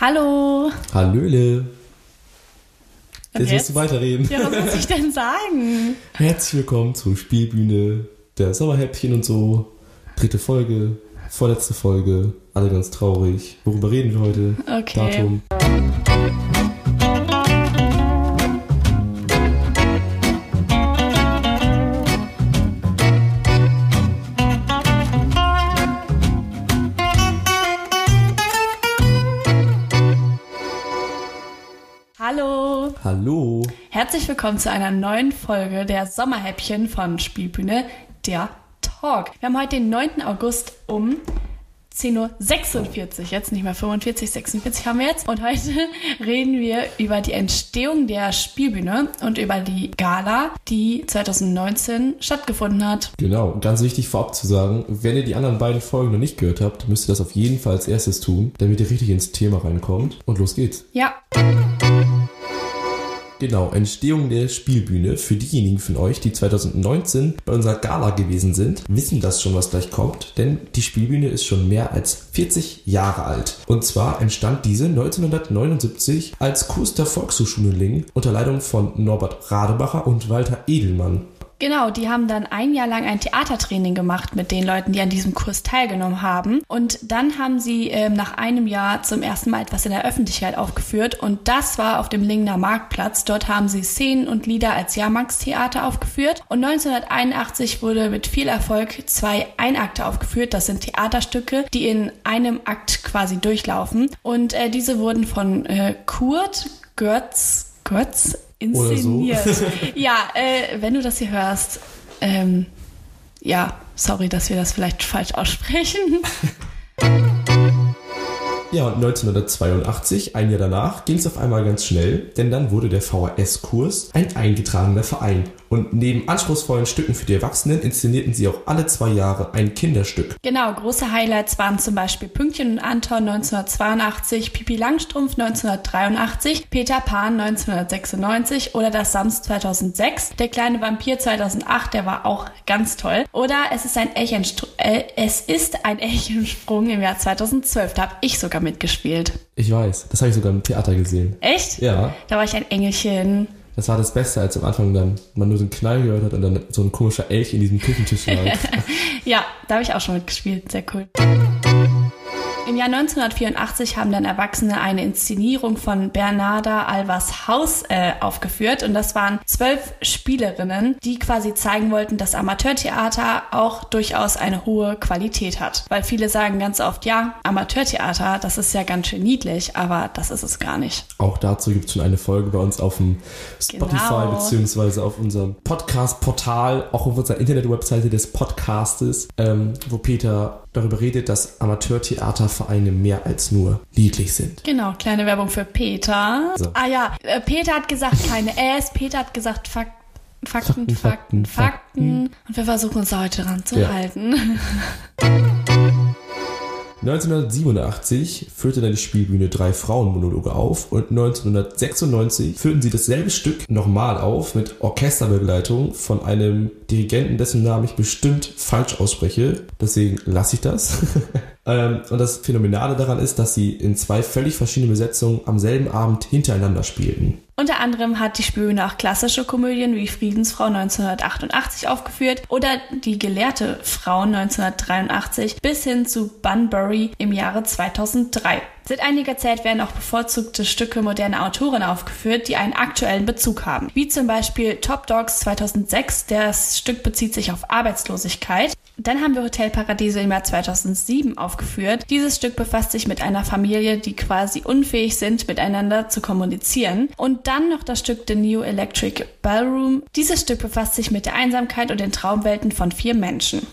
Hallo. Hallöle. Und Jetzt, jetzt? musst du weiterreden. Ja, was muss ich denn sagen? Herzlich willkommen zur Spielbühne der Sommerhäppchen und so. Dritte Folge, vorletzte Folge, alle ganz traurig. Worüber reden wir heute? Okay. Datum. Herzlich willkommen zu einer neuen Folge der Sommerhäppchen von Spielbühne, der Talk. Wir haben heute den 9. August um 10.46 Uhr, jetzt nicht mehr 45, 46 haben wir jetzt. Und heute reden wir über die Entstehung der Spielbühne und über die Gala, die 2019 stattgefunden hat. Genau, und ganz wichtig vorab zu sagen, wenn ihr die anderen beiden Folgen noch nicht gehört habt, müsst ihr das auf jeden Fall als erstes tun, damit ihr richtig ins Thema reinkommt. Und los geht's. Ja, Genau, Entstehung der Spielbühne. Für diejenigen von euch, die 2019 bei unserer Gala gewesen sind, wissen das schon, was gleich kommt, denn die Spielbühne ist schon mehr als 40 Jahre alt. Und zwar entstand diese 1979 als Kurs der Volkshochschule Lingen unter Leitung von Norbert Radebacher und Walter Edelmann. Genau, die haben dann ein Jahr lang ein Theatertraining gemacht mit den Leuten, die an diesem Kurs teilgenommen haben. Und dann haben sie ähm, nach einem Jahr zum ersten Mal etwas in der Öffentlichkeit aufgeführt. Und das war auf dem Lingener Marktplatz. Dort haben sie Szenen und Lieder als Jahrmarktstheater aufgeführt. Und 1981 wurde mit viel Erfolg zwei Einakte aufgeführt. Das sind Theaterstücke, die in einem Akt quasi durchlaufen. Und äh, diese wurden von äh, Kurt Götz, Götz Oder so. inszeniert. ja, äh, wenn du das hier hörst, ähm, ja, sorry, dass wir das vielleicht falsch aussprechen. Ja, und 1982, ein Jahr danach, ging es auf einmal ganz schnell, denn dann wurde der VHS-Kurs ein eingetragener Verein. Und neben anspruchsvollen Stücken für die Erwachsenen inszenierten sie auch alle zwei Jahre ein Kinderstück. Genau, große Highlights waren zum Beispiel Pünktchen und Anton 1982, Pipi Langstrumpf 1983, Peter Pan 1996 oder das Sams 2006, Der kleine Vampir 2008, der war auch ganz toll. Oder es ist ein Elchenstr äh, es ist ein Elchensprung im Jahr 2012, da habe ich sogar mitgespielt. Ich weiß, das habe ich sogar im Theater gesehen. Echt? Ja, Da war ich ein Engelchen. Das war das Beste, als am Anfang dann man nur so einen Knall gehört hat und dann so ein komischer Elch in diesem Küchentisch lag. Ja, da habe ich auch schon mitgespielt. Sehr cool. Im Jahr 1984 haben dann Erwachsene eine Inszenierung von Bernarda Alvas Haus äh, aufgeführt und das waren zwölf Spielerinnen, die quasi zeigen wollten, dass Amateurtheater auch durchaus eine hohe Qualität hat. Weil viele sagen ganz oft, ja, Amateurtheater, das ist ja ganz schön niedlich, aber das ist es gar nicht. Auch dazu gibt es schon eine Folge bei uns auf dem Spotify Genau. beziehungsweise auf unserem Podcast-Portal, auch auf unserer Internetwebseite des Podcastes, ähm, wo Peter darüber redet, dass Amateurtheatervereine mehr als nur niedlich sind. Genau, kleine Werbung für Peter. So. Ah ja, äh, Peter hat gesagt keine S, Peter hat gesagt Fak Fakten, Fakten, Fakten, Fakten, Fakten. Und wir versuchen uns heute ranzuhalten. 1987 führte dann die Spielbühne drei Frauenmonologe auf und 1996 führten sie dasselbe Stück nochmal auf mit Orchesterbegleitung von einem Dirigenten, dessen Namen ich bestimmt falsch ausspreche. Deswegen lasse ich das. Ähm, und das Phänomenale daran ist, dass sie in zwei völlig verschiedenen Besetzungen am selben Abend hintereinander spielten. Unter anderem hat die Spielbühne auch klassische Komödien wie Friedensfrau 1988 aufgeführt oder Die gelehrte Frau 1983 bis hin zu Bunbury im Jahre 2003. Seit einiger Zeit werden auch bevorzugte Stücke moderner Autoren aufgeführt, die einen aktuellen Bezug haben. Wie zum Beispiel Top Dogs 2006, das Stück bezieht sich auf Arbeitslosigkeit. Dann haben wir Hotel Paradiso im Jahr 2007 aufgeführt. Dieses Stück befasst sich mit einer Familie, die quasi unfähig sind, miteinander zu kommunizieren. Und dann noch das Stück The New Electric Ballroom. Dieses Stück befasst sich mit der Einsamkeit und den Traumwelten von vier Menschen.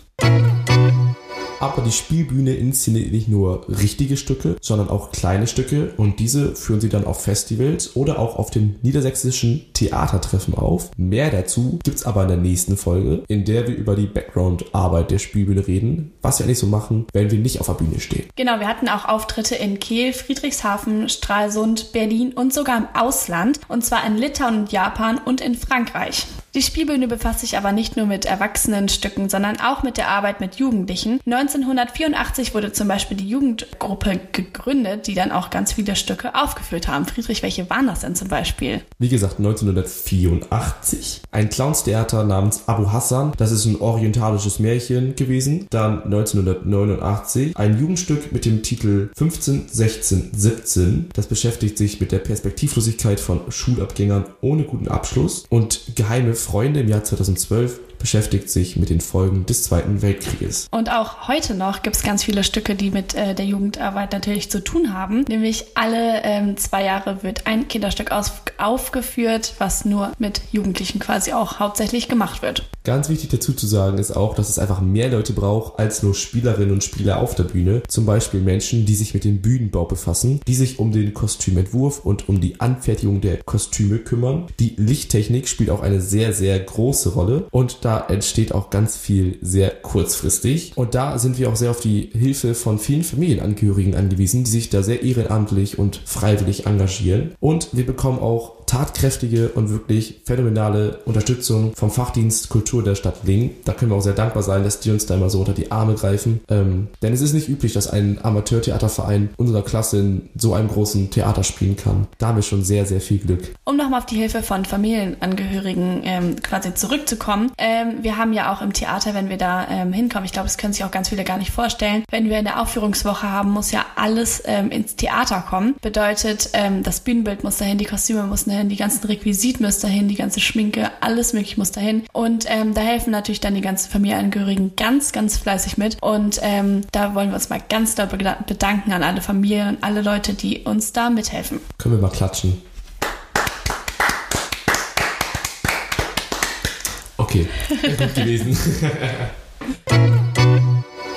Aber die Spielbühne inszeniert nicht nur richtige Stücke, sondern auch kleine Stücke und diese führen sie dann auf Festivals oder auch auf dem niedersächsischen Theatertreffen auf. Mehr dazu gibt's aber in der nächsten Folge, in der wir über die Background-Arbeit der Spielbühne reden, was wir eigentlich so machen, wenn wir nicht auf der Bühne stehen. Genau, wir hatten auch Auftritte in Kiel, Friedrichshafen, Stralsund, Berlin und sogar im Ausland. Und zwar in Litauen und Japan und in Frankreich. Die Spielbühne befasst sich aber nicht nur mit Erwachsenenstücken, sondern auch mit der Arbeit mit Jugendlichen. 1984 wurde zum Beispiel die Jugendgruppe gegründet, die dann auch ganz viele Stücke aufgeführt haben. Friedrich, welche waren das denn zum Beispiel? Wie gesagt, 1984. Ein Clownstheater namens Abu Hassan. Das ist ein orientalisches Märchen gewesen. Dann 1989 ein Jugendstück mit dem Titel 15, 16, 17. Das beschäftigt sich mit der Perspektivlosigkeit von Schulabgängern ohne guten Abschluss. Und Geheime Freunde im Jahr 2012 beschäftigt sich mit den Folgen des Zweiten Weltkrieges. Und auch heute noch gibt es ganz viele Stücke, die mit äh, der Jugendarbeit natürlich zu tun haben. Nämlich alle ähm, zwei Jahre wird ein Kinderstück aus aufgeführt, was nur mit Jugendlichen quasi auch hauptsächlich gemacht wird. Ganz wichtig dazu zu sagen ist auch, dass es einfach mehr Leute braucht als nur Spielerinnen und Spieler auf der Bühne. Zum Beispiel Menschen, die sich mit dem Bühnenbau befassen, die sich um den Kostümentwurf und um die Anfertigung der Kostüme kümmern. Die Lichttechnik spielt auch eine sehr, sehr große Rolle und da entsteht auch ganz viel sehr kurzfristig. Und da sind wir auch sehr auf die Hilfe von vielen Familienangehörigen angewiesen, die sich da sehr ehrenamtlich und freiwillig engagieren. Und wir bekommen auch tatkräftige und wirklich phänomenale Unterstützung vom Fachdienst Kultur der Stadt Lingen. Da können wir auch sehr dankbar sein, dass die uns da immer so unter die Arme greifen. Ähm, denn es ist nicht üblich, dass ein Amateurtheaterverein unserer Klasse in so einem großen Theater spielen kann. Da haben wir schon sehr, sehr viel Glück. Um nochmal auf die Hilfe von Familienangehörigen ähm, quasi zurückzukommen. Ähm, wir haben ja auch im Theater, wenn wir da ähm, hinkommen, ich glaube, das können sich auch ganz viele gar nicht vorstellen, wenn wir eine Aufführungswoche haben, muss ja alles ähm, ins Theater kommen. Bedeutet, ähm, das Bühnenbild muss dahin, die Kostüme müssen dahin, die ganzen Requisit müssen dahin, die ganze Schminke, alles mögliche muss dahin. Und ähm, da helfen natürlich dann die ganzen Familienangehörigen ganz, ganz fleißig mit. Und ähm, da wollen wir uns mal ganz doll bedanken an alle Familien und alle Leute, die uns da mithelfen. Können wir mal klatschen. Okay, gut gewesen.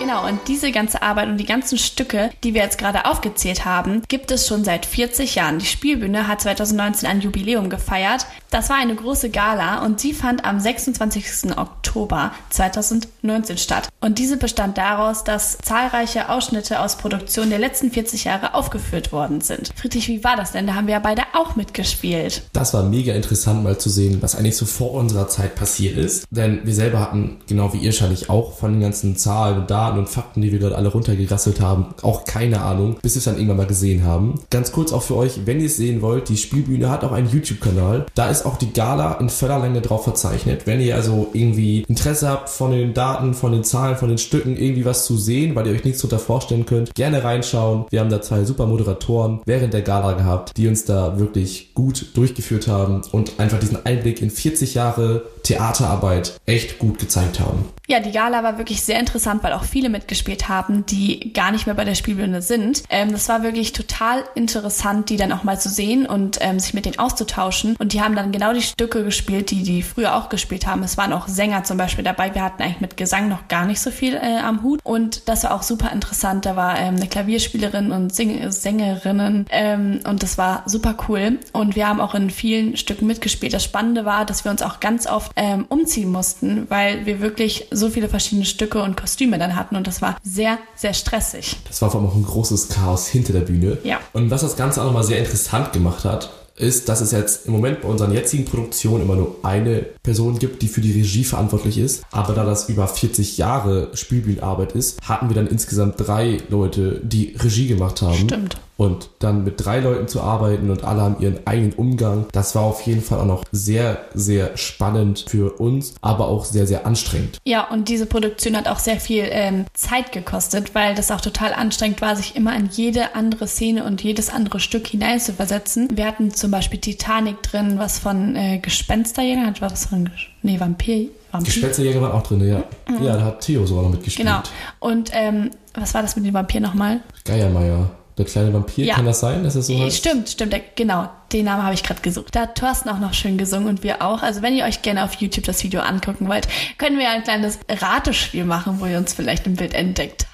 Genau, und diese ganze Arbeit und die ganzen Stücke, die wir jetzt gerade aufgezählt haben, gibt es schon seit 40 Jahren. Die Spielbühne hat 2019 ein Jubiläum gefeiert. Das war eine große Gala und sie fand am 26. Oktober 2019 statt. Und diese bestand daraus, dass zahlreiche Ausschnitte aus Produktionen der letzten 40 Jahre aufgeführt worden sind. Friedrich, wie war das denn? Da haben wir ja beide auch mitgespielt. Das war mega interessant mal zu sehen, was eigentlich so vor unserer Zeit passiert ist. Denn wir selber hatten, genau wie ihr wahrscheinlich auch, von den ganzen Zahlen und Daten und Fakten, die wir dort alle runtergerasselt haben, auch keine Ahnung, bis wir es dann irgendwann mal gesehen haben. Ganz kurz auch für euch, wenn ihr es sehen wollt, die Spielbühne hat auch einen YouTube-Kanal. Da ist auch die Gala in voller Länge drauf verzeichnet. Wenn ihr also irgendwie Interesse habt von den Daten, von den Zahlen, von den Stücken, irgendwie was zu sehen, weil ihr euch nichts darunter vorstellen könnt, gerne reinschauen. Wir haben da zwei super Moderatoren während der Gala gehabt, die uns da wirklich gut durchgeführt haben und einfach diesen Einblick in 40 Jahre Theaterarbeit echt gut gezeigt haben. Ja, die Gala war wirklich sehr interessant, weil auch viele mitgespielt haben, die gar nicht mehr bei der Spielbühne sind. Ähm, das war wirklich total interessant, die dann auch mal zu sehen und ähm, sich mit denen auszutauschen. Und die haben dann genau die Stücke gespielt, die die früher auch gespielt haben. Es waren auch Sänger zum Beispiel dabei. Wir hatten eigentlich mit Gesang noch gar nicht so viel äh, am Hut. Und das war auch super interessant. Da war ähm, eine Klavierspielerin und Sing Sängerinnen ähm, und das war super cool. Und wir haben auch in vielen Stücken mitgespielt. Das Spannende war, dass wir uns auch ganz oft ähm, umziehen mussten, weil wir wirklich so viele verschiedene Stücke und Kostüme dann hatten und das war sehr, sehr stressig. Das war vor allem auch ein großes Chaos hinter der Bühne. Ja. Und was das Ganze auch nochmal sehr interessant gemacht hat, ist, dass es jetzt im Moment bei unseren jetzigen Produktionen immer nur eine Person gibt, die für die Regie verantwortlich ist. Aber da das über 40 Jahre Spielbühnenarbeit ist, hatten wir dann insgesamt drei Leute, die Regie gemacht haben. Stimmt. Und dann mit drei Leuten zu arbeiten und alle haben ihren eigenen Umgang, das war auf jeden Fall auch noch sehr, sehr spannend für uns, aber auch sehr, sehr anstrengend. Ja, und diese Produktion hat auch sehr viel ähm, Zeit gekostet, weil das auch total anstrengend war, sich immer in jede andere Szene und jedes andere Stück hineinzuversetzen. Wir hatten zum Beispiel Titanic drin, was von äh, Gespensterjäger hat, war das von, nee, Vampir, Vampir. Gespensterjäger waren auch drin, ja. Mhm. Ja, da hat Theo sogar noch mitgespielt. Genau. Und ähm, was war das mit dem Vampir nochmal? Geiermeier. Der kleine Vampir, ja. kann das sein, dass es so heißt? Stimmt, stimmt, der, genau. Den Namen habe ich gerade gesucht. Da hat Thorsten auch noch schön gesungen und wir auch. Also wenn ihr euch gerne auf YouTube das Video angucken wollt, können wir ein kleines Ratespiel machen, wo ihr uns vielleicht im Bild entdeckt.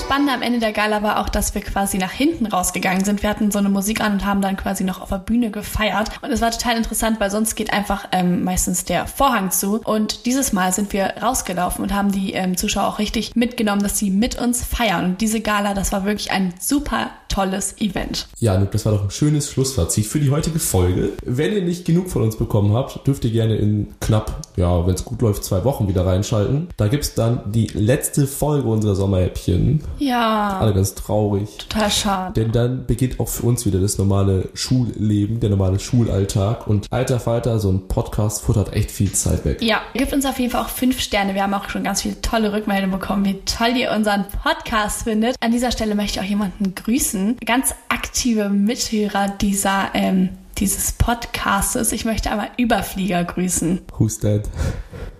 Spannende am Ende der Gala war auch, dass wir quasi nach hinten rausgegangen sind. Wir hatten so eine Musik an und haben dann quasi noch auf der Bühne gefeiert. Und es war total interessant, weil sonst geht einfach ähm, meistens der Vorhang zu. Und dieses Mal sind wir rausgelaufen und haben die ähm, Zuschauer auch richtig mitgenommen, dass sie mit uns feiern. Und diese Gala, das war wirklich ein super tolles Event. Ja, Nuk, das war doch ein schönes Schlussfazit für die heutige Folge. Wenn ihr nicht genug von uns bekommen habt, dürft ihr gerne in knapp, ja, wenn es gut läuft, zwei Wochen wieder reinschalten. Da gibt's dann die letzte Folge unserer Sommerhäppchen. Ja. Alle ganz traurig. Total schade. Denn dann beginnt auch für uns wieder das normale Schulleben, der normale Schulalltag. Und alter Falter, so ein Podcast futtert echt viel Zeit weg. Ja, gebt uns auf jeden Fall auch fünf Sterne. Wir haben auch schon ganz viele tolle Rückmeldungen bekommen, wie toll ihr unseren Podcast findet. An dieser Stelle möchte ich auch jemanden grüßen. Ganz aktive Mithörer dieser, ähm, dieses Podcastes. Ich möchte einmal Überflieger grüßen. Who's that?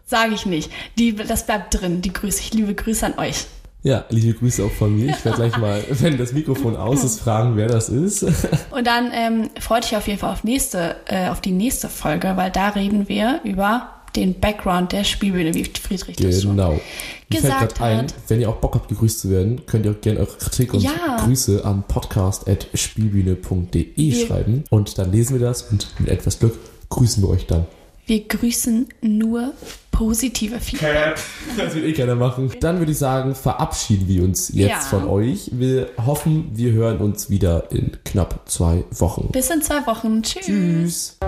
Sage ich nicht. Die, das bleibt drin. Die Grüße. Ich liebe Grüße an euch. Ja, liebe Grüße auch von mir. Ich werde gleich mal, wenn das Mikrofon aus ist, fragen, wer das ist. Und dann ähm, freut euch auf jeden Fall auf nächste, äh, auf die nächste Folge, weil da reden wir über den Background der Spielbühne, wie Friedrich das schon Genau. Fällt gesagt gerade ein, hat. wenn ihr auch Bock habt, gegrüßt zu werden, könnt ihr auch gerne eure Kritik und Ja. Grüße an podcast.spielbühne.de schreiben. Und dann lesen wir das und mit etwas Glück grüßen wir euch dann. Wir grüßen nur positive Feedback. Das will eh keiner machen. Dann würde ich sagen, verabschieden wir uns jetzt Ja. von euch. Wir hoffen, wir hören uns wieder in knapp zwei Wochen. Bis in zwei Wochen. Tschüss. Tschüss.